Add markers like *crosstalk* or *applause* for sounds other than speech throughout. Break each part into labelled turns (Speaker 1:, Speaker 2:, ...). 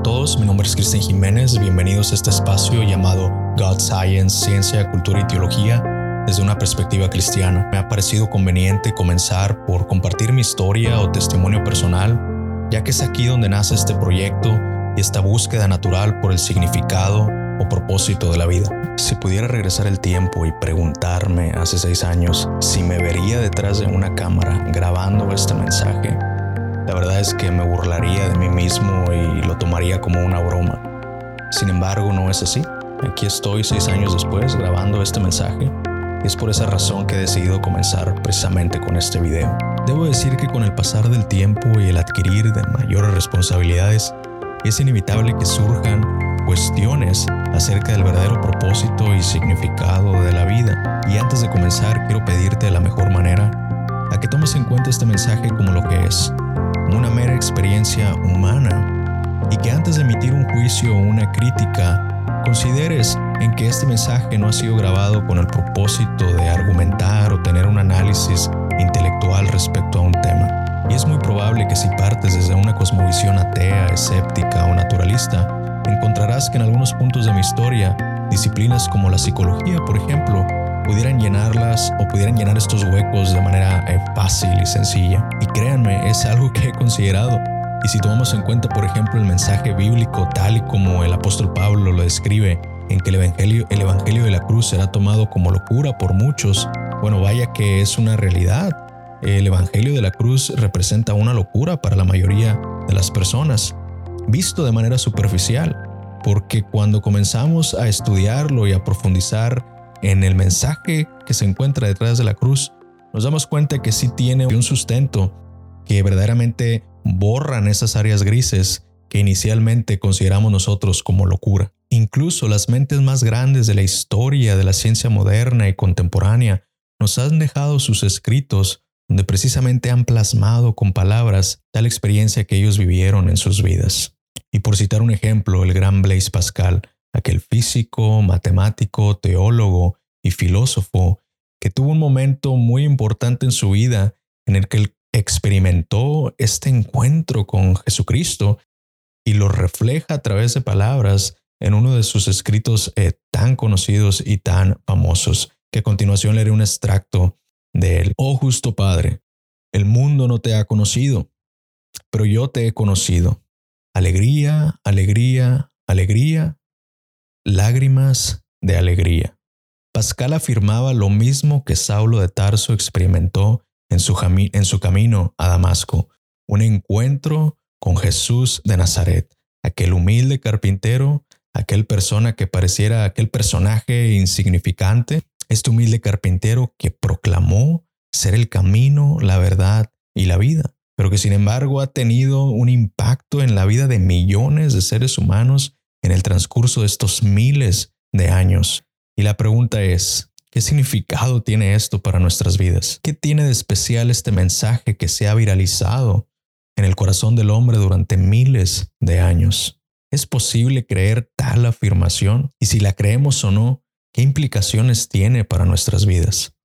Speaker 1: a todos, mi nombre es Cristian Jiménez, bienvenidos a este espacio llamado God Science, Ciencia, Cultura y Teología desde una perspectiva cristiana. Me ha parecido conveniente comenzar por compartir mi historia o testimonio personal, ya que es aquí donde nace este proyecto y esta búsqueda natural por el significado o propósito de la vida. Si pudiera regresar el tiempo y preguntarme hace seis años si me vería detrás de una cámara grabando este mensaje, la verdad es que me burlaría de mí mismo y lo tomaría como una broma. Sin embargo, no es así. Aquí estoy seis años después grabando este mensaje. Y es por esa razón que he decidido comenzar precisamente con este video. Debo decir que con el pasar del tiempo y el adquirir de mayores responsabilidades, es inevitable que surjan cuestiones acerca del verdadero propósito y significado de la vida. Y antes de comenzar, quiero pedirte de la mejor manera a que tomes en cuenta este mensaje como lo que es, una mera experiencia humana, y que antes de emitir un juicio o una crítica, consideres en que este mensaje no ha sido grabado con el propósito de argumentar o tener un análisis intelectual respecto a un tema. Y es muy probable que si partes desde una cosmovisión atea, escéptica o naturalista, encontrarás que en algunos puntos de mi historia, disciplinas como la psicología, por ejemplo, pudieran llenarlas o pudieran llenar estos huecos de manera eh, fácil y sencilla. Y créanme, es algo que he considerado. Y si tomamos en cuenta, por ejemplo, el mensaje bíblico tal y como el apóstol Pablo lo describe, en que el evangelio, el evangelio de la cruz será tomado como locura por muchos, bueno, vaya que es una realidad. El evangelio de la cruz representa una locura para la mayoría de las personas, visto de manera superficial, porque cuando comenzamos a estudiarlo y a profundizar en el mensaje que se encuentra detrás de la cruz, nos damos cuenta que sí tiene un sustento que verdaderamente borran esas áreas grises que inicialmente consideramos nosotros como locura. Incluso las mentes más grandes de la historia de la ciencia moderna y contemporánea nos han dejado sus escritos donde precisamente han plasmado con palabras tal experiencia que ellos vivieron en sus vidas. Y por citar un ejemplo, el gran Blaise Pascal aquel físico, matemático, teólogo y filósofo que tuvo un momento muy importante en su vida en el que experimentó este encuentro con Jesucristo y lo refleja a través de palabras en uno de sus escritos eh, tan conocidos y tan famosos, que a continuación leeré un extracto de él. Oh justo Padre, el mundo no te ha conocido, pero yo te he conocido. Alegría, alegría, alegría lágrimas de alegría. Pascal afirmaba lo mismo que Saulo de Tarso experimentó en su, camino a Damasco, un encuentro con Jesús de Nazaret, aquel humilde carpintero, aquel persona que pareciera aquel personaje insignificante, este humilde carpintero que proclamó ser el camino, la verdad y la vida, pero que sin embargo ha tenido un impacto en la vida de millones de seres humanos en el transcurso de estos miles de años. Y la pregunta es, ¿qué significado tiene esto para nuestras vidas? ¿Qué tiene de especial este mensaje que se ha viralizado en el corazón del hombre durante miles de años? ¿Es posible creer tal afirmación? Y si la creemos o no, ¿qué implicaciones tiene para nuestras vidas?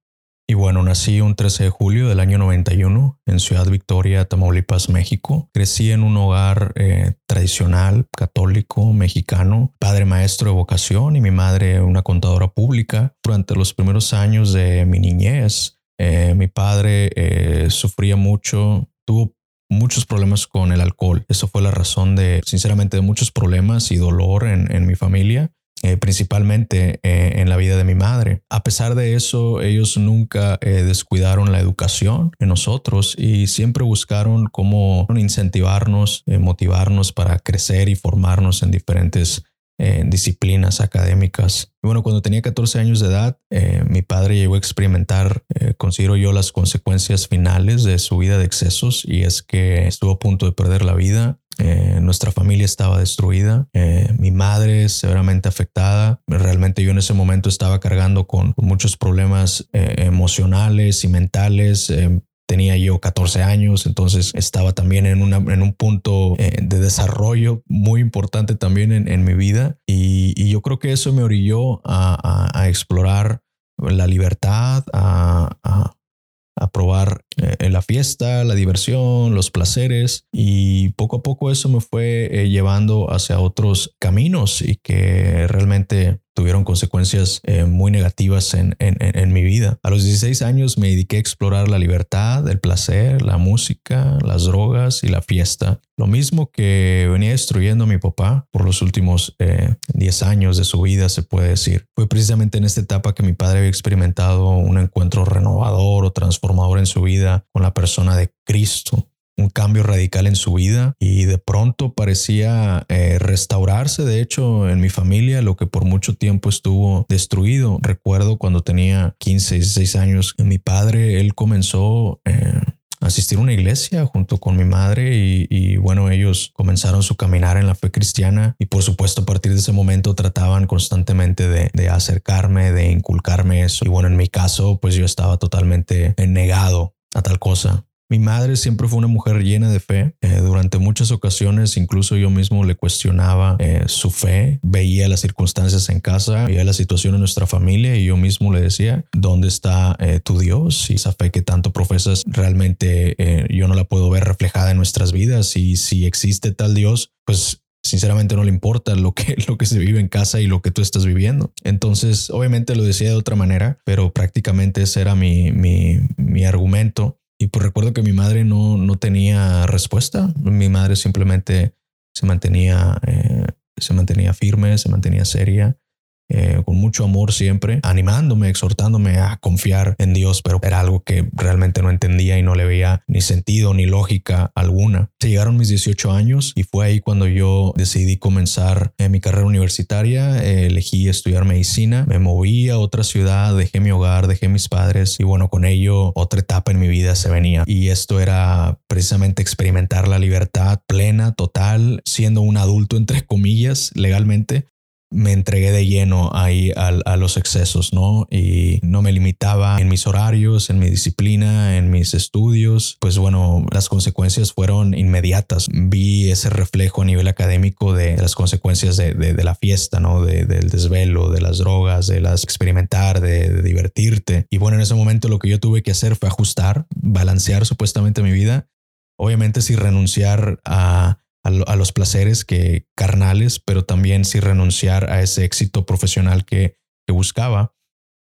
Speaker 1: Y bueno, nací un 13 de julio del año 91 en Ciudad Victoria, Tamaulipas, México. Crecí en un hogar eh, tradicional, católico, mexicano, padre maestro de vocación y mi madre una contadora pública. Durante los primeros años de mi niñez, eh, mi padre eh, sufría mucho, tuvo muchos problemas con el alcohol. Eso fue la razón de, sinceramente, de muchos problemas y dolor en, en mi familia. Eh, principalmente eh, en la vida de mi madre. A pesar de eso, ellos nunca eh, descuidaron la educación en nosotros y siempre buscaron cómo incentivarnos, motivarnos para crecer y formarnos en diferentes disciplinas académicas. Bueno, cuando tenía 14 años de edad, mi padre llegó a experimentar, considero yo, las consecuencias finales de su vida de excesos y es que estuvo a punto de perder la vida eh, nuestra familia estaba destruida, eh, mi madre severamente afectada. Realmente yo en ese momento estaba cargando con, muchos problemas eh, emocionales y mentales. tenía yo 14 años, entonces estaba también en, en un punto de desarrollo muy importante también en, mi vida. Y, yo creo que eso me orilló a, explorar la libertad, a probar eh, la fiesta, la diversión, los placeres y poco a poco eso me fue eh, llevando hacia otros caminos y que realmente tuvieron consecuencias eh, muy negativas en, en, mi vida. A los 16 años me dediqué a explorar la libertad, el placer, la música, las drogas y la fiesta. Lo mismo que venía destruyendo a mi papá por los últimos 10 años de su vida, se puede decir. Fue precisamente en esta etapa que mi padre había experimentado un encuentro renovador o transformador en su vida con la persona de Cristo un cambio radical en su vida y de pronto parecía eh, restaurarse. De hecho, en mi familia, lo que por mucho tiempo estuvo destruido. Recuerdo cuando tenía 15, 16 años, mi padre, él comenzó eh, a asistir a una iglesia junto con mi madre y, bueno, ellos comenzaron su caminar en la fe cristiana y por supuesto a partir de ese momento trataban constantemente de, de acercarme, de inculcarme eso. Y bueno, en mi caso, pues yo estaba totalmente negado a tal cosa. Mi madre siempre fue una mujer llena de fe. Eh, durante muchas ocasiones, incluso yo mismo le cuestionaba eh, su fe. Veía las circunstancias en casa, veía la situación en nuestra familia y yo mismo le decía, ¿dónde está eh, tu Dios? Y esa fe que tanto profesas, realmente yo no la puedo ver reflejada en nuestras vidas. Y si existe tal Dios, pues sinceramente no le importa lo que, *laughs* lo que se vive en casa y lo que tú estás viviendo. Entonces, obviamente lo decía de otra manera, pero prácticamente ese era mi, mi, mi argumento. Y pues recuerdo que mi madre no, no tenía respuesta. Mi madre simplemente se mantenía, eh, se mantenía firme, se mantenía seria eh, con mucho amor siempre, animándome, exhortándome a confiar en Dios, pero era algo que realmente no entendía y no le veía ni sentido ni lógica alguna. Se llegaron mis 18 años y fue ahí cuando yo decidí comenzar eh, mi carrera universitaria, eh, elegí estudiar medicina, me moví a otra ciudad, dejé mi hogar, dejé mis padres y bueno, con ello otra etapa en mi vida se venía y esto era precisamente experimentar la libertad plena, total, siendo un adulto entre comillas legalmente me entregué de lleno ahí a, los excesos, ¿no? Y no me limitaba en mis horarios, en mi disciplina, en mis estudios. Pues bueno, las consecuencias fueron inmediatas. Vi ese reflejo a nivel académico de las consecuencias de, la fiesta, ¿no? del desvelo, de las drogas, de las experimentar, de divertirte. Y bueno, en ese momento lo que yo tuve que hacer fue ajustar, balancear supuestamente mi vida. Obviamente sin renunciar a a, los placeres que carnales, pero también sin renunciar a ese éxito profesional que, buscaba.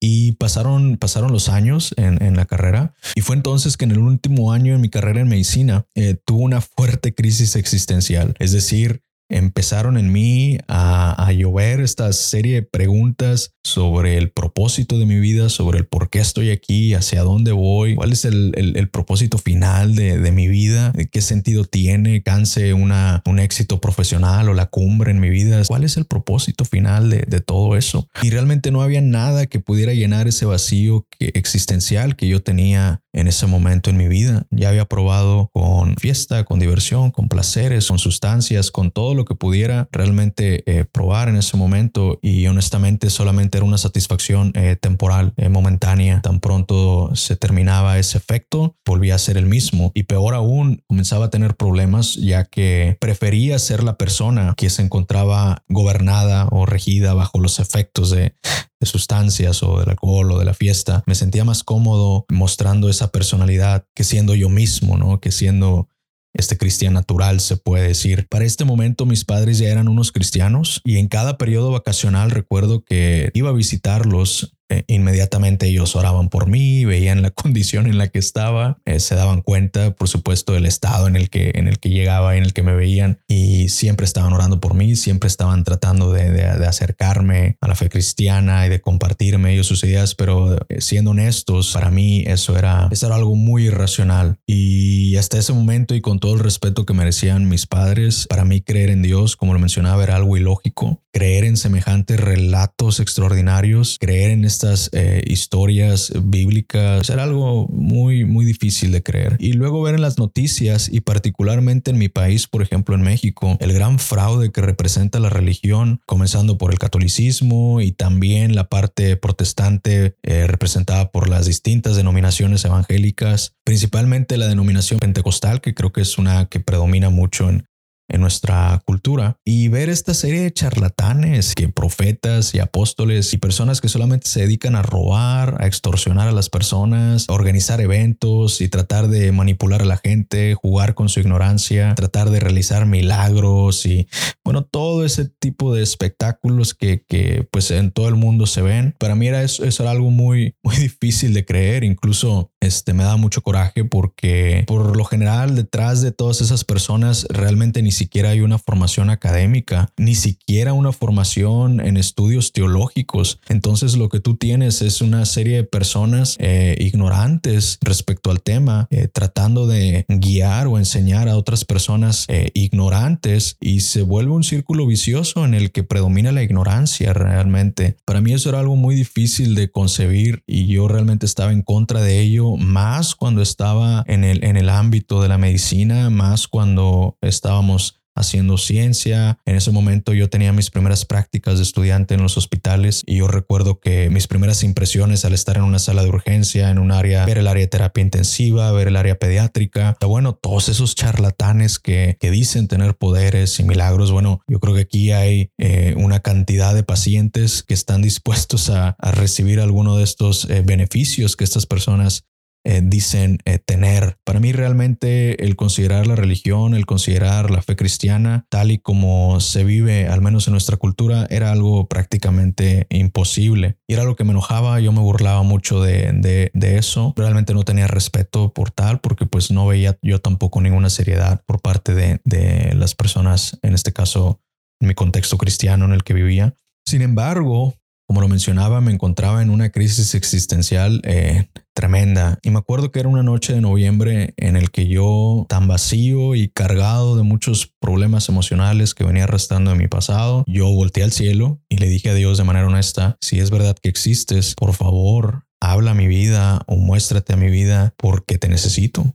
Speaker 1: Y pasaron, pasaron los años en, la carrera y fue entonces que en el último año de mi carrera en medicina eh, tuve una fuerte crisis existencial. Es decir, empezaron en mí a, llover esta serie de preguntas sobre el propósito de mi vida, sobre el por qué estoy aquí, hacia dónde voy, cuál es el, propósito final de, mi vida, qué sentido tiene, canse una, un éxito profesional o la cumbre en mi vida, cuál es el propósito final de, todo eso. Y realmente no había nada que pudiera llenar ese vacío existencial que yo tenía en ese momento en mi vida. Ya había probado con fiesta, con diversión, con placeres, con sustancias, con todo lo que pudiera realmente eh, probar en ese momento y honestamente solamente una satisfacción eh, temporal, eh, momentánea. Tan pronto se terminaba ese efecto, volvía a ser el mismo y peor aún, comenzaba a tener problemas ya que prefería ser la persona que se encontraba gobernada o regida bajo los efectos de, de sustancias o del alcohol o de la fiesta. Me sentía más cómodo mostrando esa personalidad que siendo yo mismo, ¿no? Que siendo este cristiano natural, se puede decir. Para este momento mis padres ya eran unos cristianos y en cada periodo vacacional recuerdo que iba a visitarlos inmediatamente ellos oraban por mí, veían la *laughs* condición en la que estaba, eh, se daban cuenta, por supuesto, del estado en el que en el que llegaba, en el que me veían y siempre estaban orando por mí, siempre estaban tratando de, acercarme a la fe cristiana y de compartirme ellos sus ideas, pero eh, siendo honestos, para mí eso era, eso era algo muy irracional. Y hasta ese momento y con todo el respeto que merecían mis padres, para mí creer en Dios, como lo mencionaba, era algo ilógico, creer en semejantes relatos extraordinarios, creer en este estas eh, historias bíblicas era algo muy, muy difícil de creer. Y luego ver en las noticias y particularmente en mi país, por ejemplo en México, el gran fraude que representa la religión, comenzando por el catolicismo y también la parte protestante eh, representada por las distintas denominaciones evangélicas, principalmente la denominación pentecostal, que creo que es una que predomina mucho en, en nuestra cultura y ver esta serie de charlatanes que profetas y apóstoles y personas que solamente se dedican a robar, a extorsionar a las personas, a organizar eventos y tratar de manipular a la gente, jugar con su ignorancia, tratar de realizar milagros y bueno, todo ese tipo de espectáculos que, que pues en todo el mundo se ven. Para mí era eso, eso era algo muy, muy *laughs* difícil de creer, incluso este me da mucho coraje porque por lo general detrás de todas esas personas realmente ni siquiera hay una formación académica, ni siquiera una formación en estudios teológicos. Entonces lo que tú tienes es una serie de personas eh, ignorantes respecto al tema, eh, tratando de guiar o enseñar a otras personas eh, ignorantes y se vuelve un círculo vicioso en el que predomina la ignorancia realmente. Para mí eso era algo muy difícil de concebir y yo realmente estaba en contra de ello más cuando estaba en el, en el ámbito de la medicina, más cuando estábamos haciendo ciencia. En ese momento yo tenía mis primeras prácticas de estudiante en los hospitales y yo recuerdo que mis primeras impresiones al estar en una sala de urgencia, en un área, ver el área de terapia intensiva, ver el área pediátrica, bueno, todos esos charlatanes que, que dicen tener poderes y milagros, bueno, yo creo que aquí hay eh, una cantidad de pacientes que están dispuestos a, a recibir alguno de estos eh, beneficios que estas personas eh, dicen eh, tener. Para mí realmente el considerar la religión, el considerar la fe cristiana tal y como se vive, al menos en nuestra cultura, era algo prácticamente imposible. Y era lo que me enojaba, yo me burlaba mucho de, de, eso. Realmente no tenía respeto por tal porque pues no veía yo tampoco ninguna seriedad por parte de, de las personas, en este caso, en mi contexto cristiano en el que vivía. Sin embargo, como lo mencionaba, me encontraba en una crisis existencial eh, tremenda. Y me acuerdo que era una noche de noviembre en el que yo, tan vacío y cargado de muchos problemas emocionales que venía arrastrando de mi pasado, yo volteé al cielo y le dije a Dios de manera honesta, si es verdad que existes, por favor, habla a mi vida o muéstrate a mi vida porque te necesito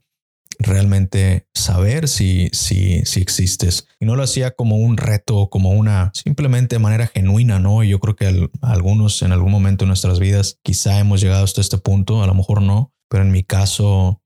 Speaker 1: realmente saber si, si, si existes. Y no lo hacía como un reto, como una simplemente manera genuina, ¿no? yo creo que algunos en algún momento de nuestras vidas quizá hemos llegado hasta este punto, a lo mejor no, pero en mi caso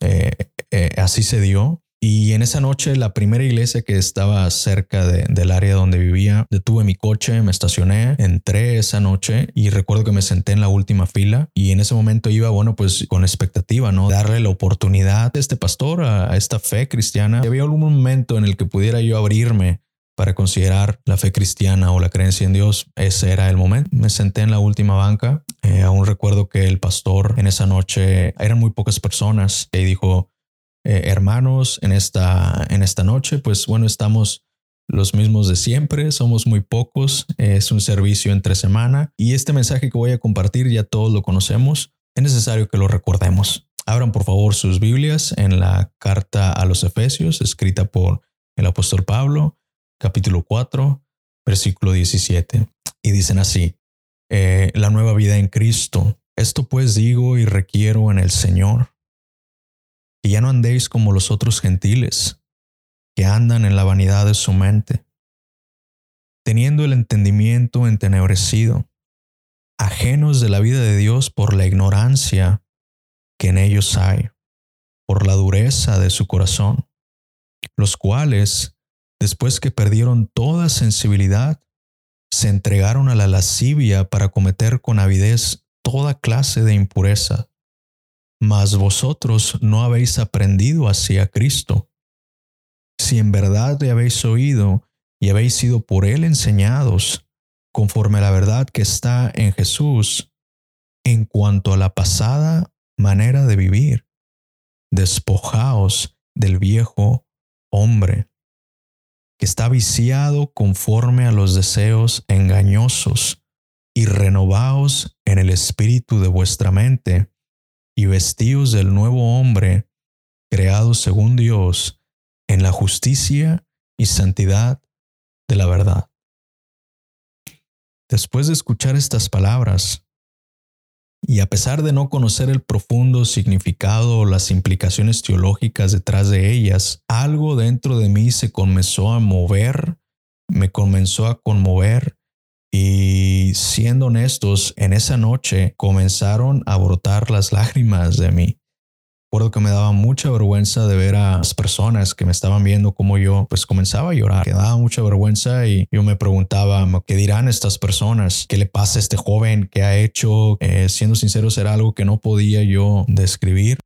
Speaker 1: eh, eh, así se dio. Y en esa noche, la primera iglesia que estaba cerca del área donde vivía, detuve mi coche, me estacioné, entré esa noche y recuerdo que me senté en la última fila y en ese momento iba, bueno, pues con expectativa, ¿no? Darle la oportunidad a este pastor, a, esta fe cristiana. Y había algún momento en el que pudiera yo abrirme para considerar la fe cristiana o la creencia en Dios, ese era el momento. Me senté en la última banca. Eh, aún recuerdo que el pastor en esa noche eran muy pocas personas y dijo, eh, hermanos en esta, en esta noche, pues bueno, estamos los mismos de siempre, somos muy pocos, es un servicio entre semana y este mensaje que voy a compartir ya todos lo conocemos, es necesario que lo recordemos. Abran por favor sus Biblias en la carta a los Efesios, escrita por el apóstol Pablo, capítulo 4, versículo 17. Y dicen así, eh, la nueva vida en Cristo. Esto pues digo y requiero en el Señor que ya no andéis como los otros gentiles, que andan en la vanidad de su mente, teniendo el entendimiento entenebrecido, ajenos de la vida de Dios por la ignorancia que en ellos hay, por la dureza de su corazón, los cuales, después que perdieron toda sensibilidad, se entregaron a la lascivia para cometer con avidez toda clase de impureza mas vosotros no habéis aprendido hacia Cristo. Si en verdad le habéis oído y habéis sido por él enseñados, conforme a la verdad que está en Jesús, en cuanto a la pasada manera de vivir, despojaos del viejo hombre, que está viciado conforme a los deseos engañosos, y renovaos en el espíritu de vuestra mente y vestíos del nuevo hombre, creado según Dios, en la justicia y santidad de la verdad. Después de escuchar estas palabras, y a pesar de no conocer el profundo significado o las implicaciones teológicas detrás de ellas, algo dentro de mí se comenzó a mover, me comenzó a conmover y siendo honestos, en esa noche comenzaron a brotar las lágrimas de mí. Recuerdo que me daba mucha vergüenza de ver a las personas que me estaban viendo como yo pues comenzaba a llorar. Me daba mucha vergüenza y yo me preguntaba, ¿qué dirán estas personas? ¿Qué le pasa a este joven que ha hecho? Eh, siendo sincero, era algo que no podía yo describir.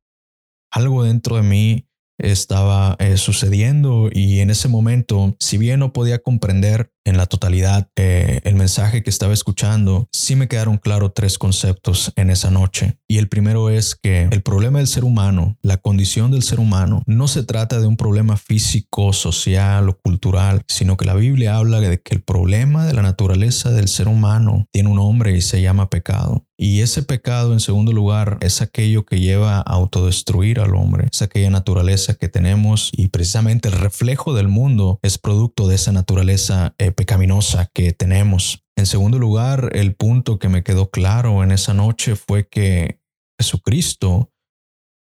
Speaker 1: Algo dentro de mí estaba eh, sucediendo y en ese momento, si bien no podía comprender en la totalidad eh, el mensaje que estaba escuchando, sí me quedaron claros tres conceptos en esa noche. Y el primero es que el problema del ser humano, la condición del ser humano, no se trata de un problema físico, social o cultural, sino que la Biblia habla de que el problema de la naturaleza del ser humano tiene un nombre y se llama pecado. Y ese pecado, en segundo lugar, es aquello que lleva a autodestruir al hombre, es aquella naturaleza que tenemos y precisamente el reflejo del mundo es producto de esa naturaleza eh, pecaminosa que tenemos. En segundo lugar, el punto que me quedó claro en esa noche fue que Jesucristo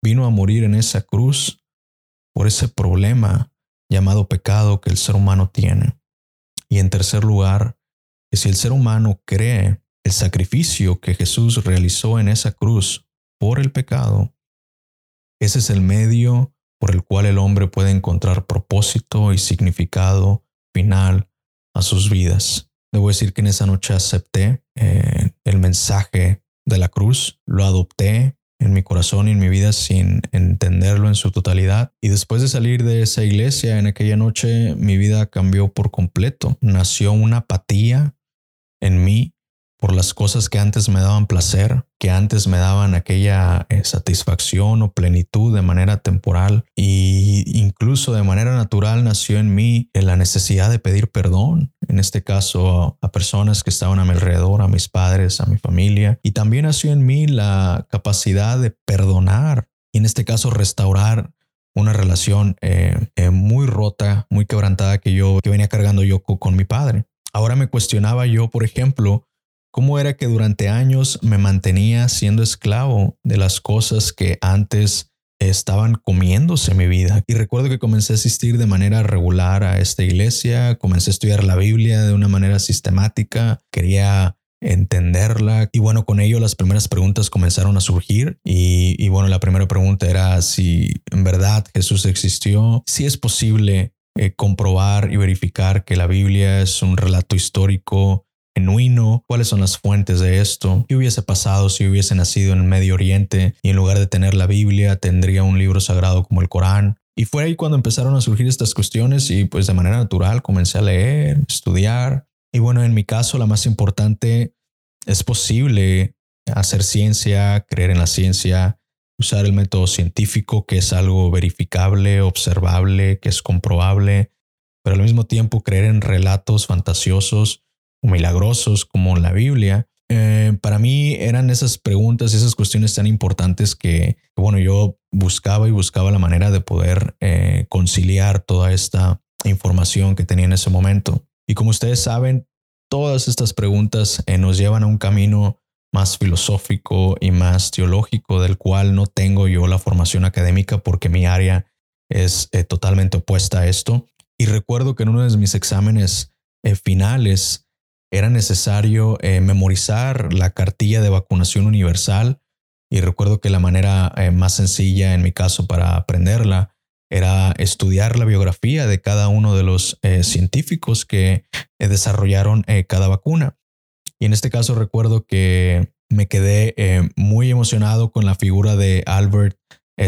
Speaker 1: vino a morir en esa cruz por ese problema llamado pecado que el ser humano tiene. Y en tercer lugar, que si el ser humano cree el sacrificio que Jesús realizó en esa cruz por el pecado, ese es el medio por el cual el hombre puede encontrar propósito y significado final a sus vidas. Debo decir que en esa noche acepté eh, el mensaje de la cruz, lo adopté en mi corazón y en mi vida sin entenderlo en su totalidad. Y después de salir de esa iglesia en aquella noche, mi vida cambió por completo. Nació una apatía en mí por las cosas que antes me daban placer, que antes me daban aquella eh, satisfacción o plenitud de manera temporal y incluso de manera natural nació en mí la necesidad de pedir perdón, en este caso a personas que estaban a mi alrededor, a mis padres, a mi familia, y también nació en mí la capacidad de perdonar y en este caso restaurar una relación eh, eh, muy rota, muy quebrantada que yo que venía cargando yo con mi padre. Ahora me cuestionaba yo, por ejemplo, cómo era que durante años me mantenía siendo esclavo de las cosas que antes estaban comiéndose mi vida. Y recuerdo que comencé a asistir de manera regular a esta iglesia, comencé a estudiar la Biblia de una manera sistemática, quería entenderla y bueno, con ello las primeras preguntas comenzaron a surgir y, bueno, la primera pregunta era si en verdad Jesús existió, si es posible eh, comprobar y verificar que la Biblia es un relato histórico genuino, cuáles son las fuentes de esto, qué hubiese pasado si hubiese nacido en el Medio Oriente y en lugar de tener la Biblia tendría un libro sagrado como el Corán. Y fue ahí cuando empezaron a surgir estas cuestiones y pues de manera natural comencé a leer, estudiar. Y bueno, en mi caso la más importante es posible hacer ciencia, creer en la ciencia, usar el método científico que es algo verificable, observable, que es comprobable, pero al mismo tiempo creer en relatos fantasiosos milagrosos como la Biblia, eh, para mí eran esas preguntas y esas cuestiones tan importantes que, bueno, yo buscaba y buscaba la manera de poder eh, conciliar toda esta información que tenía en ese momento. Y como ustedes saben, todas estas preguntas eh, nos llevan a un camino más filosófico y más teológico, del cual no tengo yo la formación académica porque mi área es totalmente opuesta a esto. Y recuerdo que en uno de mis exámenes finales, era necesario eh, memorizar la cartilla de vacunación universal y recuerdo que la manera eh, más sencilla en mi caso para aprenderla era estudiar la biografía de cada uno de los eh, científicos que desarrollaron cada vacuna. Y en este caso recuerdo que me quedé muy emocionado con la figura de Albert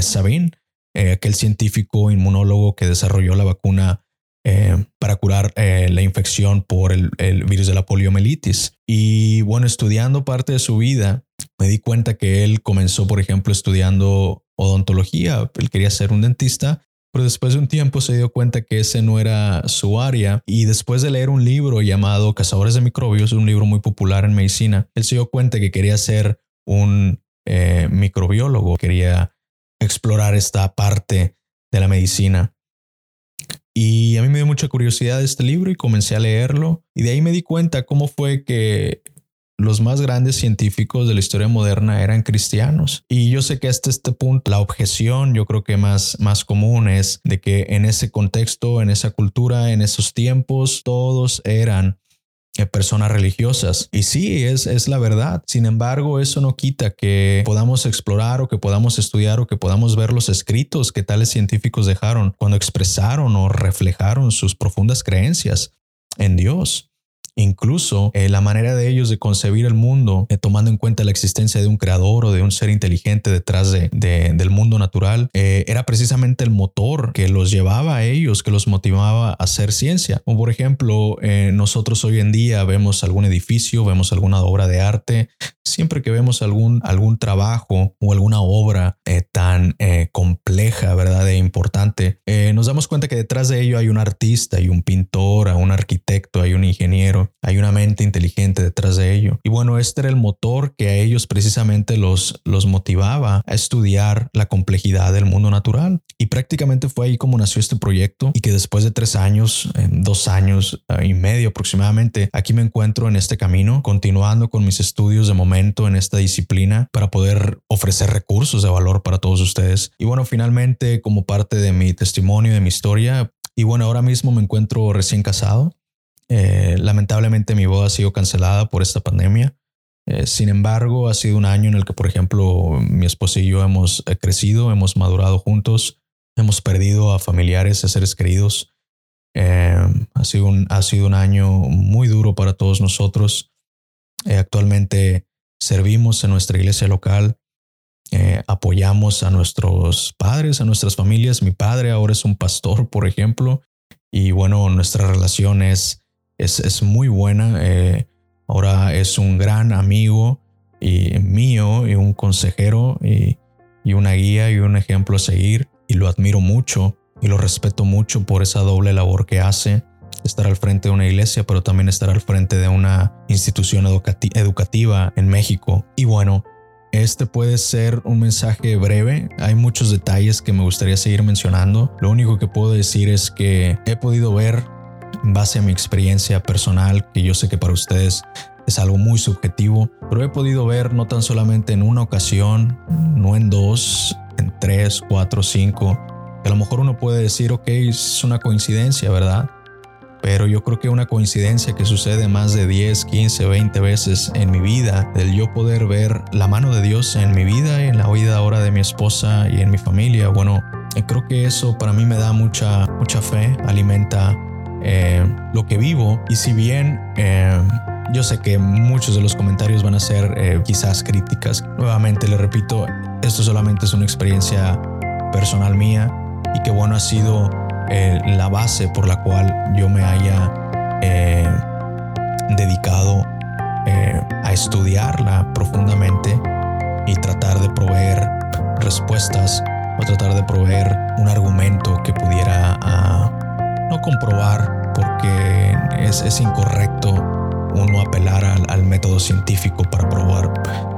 Speaker 1: Sabin, aquel científico inmunólogo que desarrolló la vacuna eh, para curar eh, la infección por el, virus de la poliomielitis. Y bueno, estudiando parte de su vida, me di cuenta que él comenzó, por ejemplo, estudiando odontología. Él quería ser un dentista, pero después de un tiempo se dio cuenta que ese no era su área. Y después de leer un libro llamado Cazadores de Microbios, un libro muy popular en medicina, él se dio cuenta que quería ser un eh, microbiólogo, quería explorar esta parte de la medicina. Y a mí me dio mucha curiosidad este libro y comencé a leerlo. Y de ahí me di cuenta cómo fue que los más grandes científicos de la historia moderna eran cristianos. Y yo sé que hasta este punto la objeción yo creo que más, más común es de que en ese contexto, en esa cultura, en esos tiempos, todos eran personas religiosas. Y sí, es, es la verdad. Sin embargo, eso no quita que podamos explorar o que podamos estudiar o que podamos ver los escritos que tales científicos dejaron cuando expresaron o reflejaron sus profundas creencias en Dios. Incluso eh, la manera de ellos de concebir el mundo, eh, tomando en cuenta la existencia de un creador o de un ser inteligente detrás de, del mundo natural, eh, era precisamente el motor que los llevaba a ellos, que los motivaba a hacer ciencia. Como por ejemplo, nosotros hoy en día vemos algún edificio, vemos alguna obra de arte, siempre que vemos algún, algún trabajo o alguna obra tan compleja, ¿verdad? E importante, nos damos cuenta que detrás de ello hay un artista, hay un pintor, hay un arquitecto, hay un ingeniero, hay una mente inteligente detrás de ello. Y bueno, este era el motor que a ellos precisamente los, los motivaba a estudiar la complejidad del mundo natural. Y prácticamente fue ahí como nació este proyecto y que después de tres años, dos años eh, y medio aproximadamente, aquí me encuentro en este camino, continuando con mis estudios de momento en esta disciplina para poder ofrecer recursos de valor para todos ustedes. Y bueno, finalmente como parte de mi testimonio, de mi historia, y bueno, ahora mismo me encuentro recién casado. Eh, lamentablemente mi boda ha sido cancelada por esta pandemia. Eh, sin embargo, ha sido un año en el que, por ejemplo, mi esposa y yo hemos eh, crecido, hemos madurado juntos, hemos perdido a familiares, a seres queridos. ha, sido un, ha sido un año muy duro para todos nosotros. actualmente servimos en nuestra iglesia local, apoyamos a nuestros padres, a nuestras familias. Mi padre ahora es un pastor, por ejemplo, y bueno, nuestra relación es es, muy buena. Eh, ahora es un gran amigo y mío y un consejero y, una guía y un ejemplo a seguir. Y lo admiro mucho y lo respeto mucho por esa doble labor que hace. Estar al frente de una iglesia, pero también estar al frente de una institución educativa en México. Y bueno, este puede ser un mensaje breve, hay muchos detalles que me gustaría seguir mencionando. Lo único que puedo decir es que he podido ver en base a mi experiencia personal, que yo sé que para ustedes es algo muy subjetivo, pero he podido ver no tan solamente en una ocasión, no en dos, en tres, cuatro, cinco, a lo mejor uno puede decir, ok, es una coincidencia, ¿verdad? Pero yo creo que una coincidencia que sucede más de 10, 15, 20 veces en mi vida, del yo poder ver la mano de Dios en mi vida, en la vida ahora de mi esposa y en mi familia, bueno, creo que eso para mí me da mucha, mucha fe, alimenta eh, lo que vivo. Y si bien eh, yo sé que muchos de los comentarios van a ser eh, quizás críticas, nuevamente le repito, esto solamente es una experiencia personal mía y que bueno ha sido la base por la cual yo me haya dedicado a estudiarla profundamente y tratar de proveer respuestas o tratar de proveer un argumento que pudiera ah, no comprobar porque es, incorrecto uno apelar al, método científico para probar,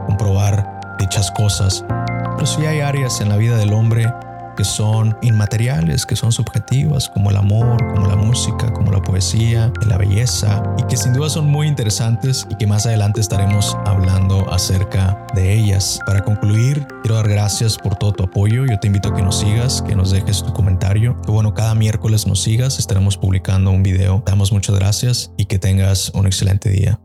Speaker 1: comprobar dichas cosas. Pero sí hay áreas en la vida del hombre que son inmateriales, que son subjetivas, como el amor, como la música, como la poesía, la belleza, y que sin duda son muy interesantes y que más adelante estaremos hablando acerca de ellas. Para concluir, quiero dar gracias por todo tu apoyo. Yo te invito a que nos sigas, que nos dejes tu comentario. Que bueno, cada miércoles nos sigas, estaremos publicando un video. Damos muchas gracias y que tengas un excelente día.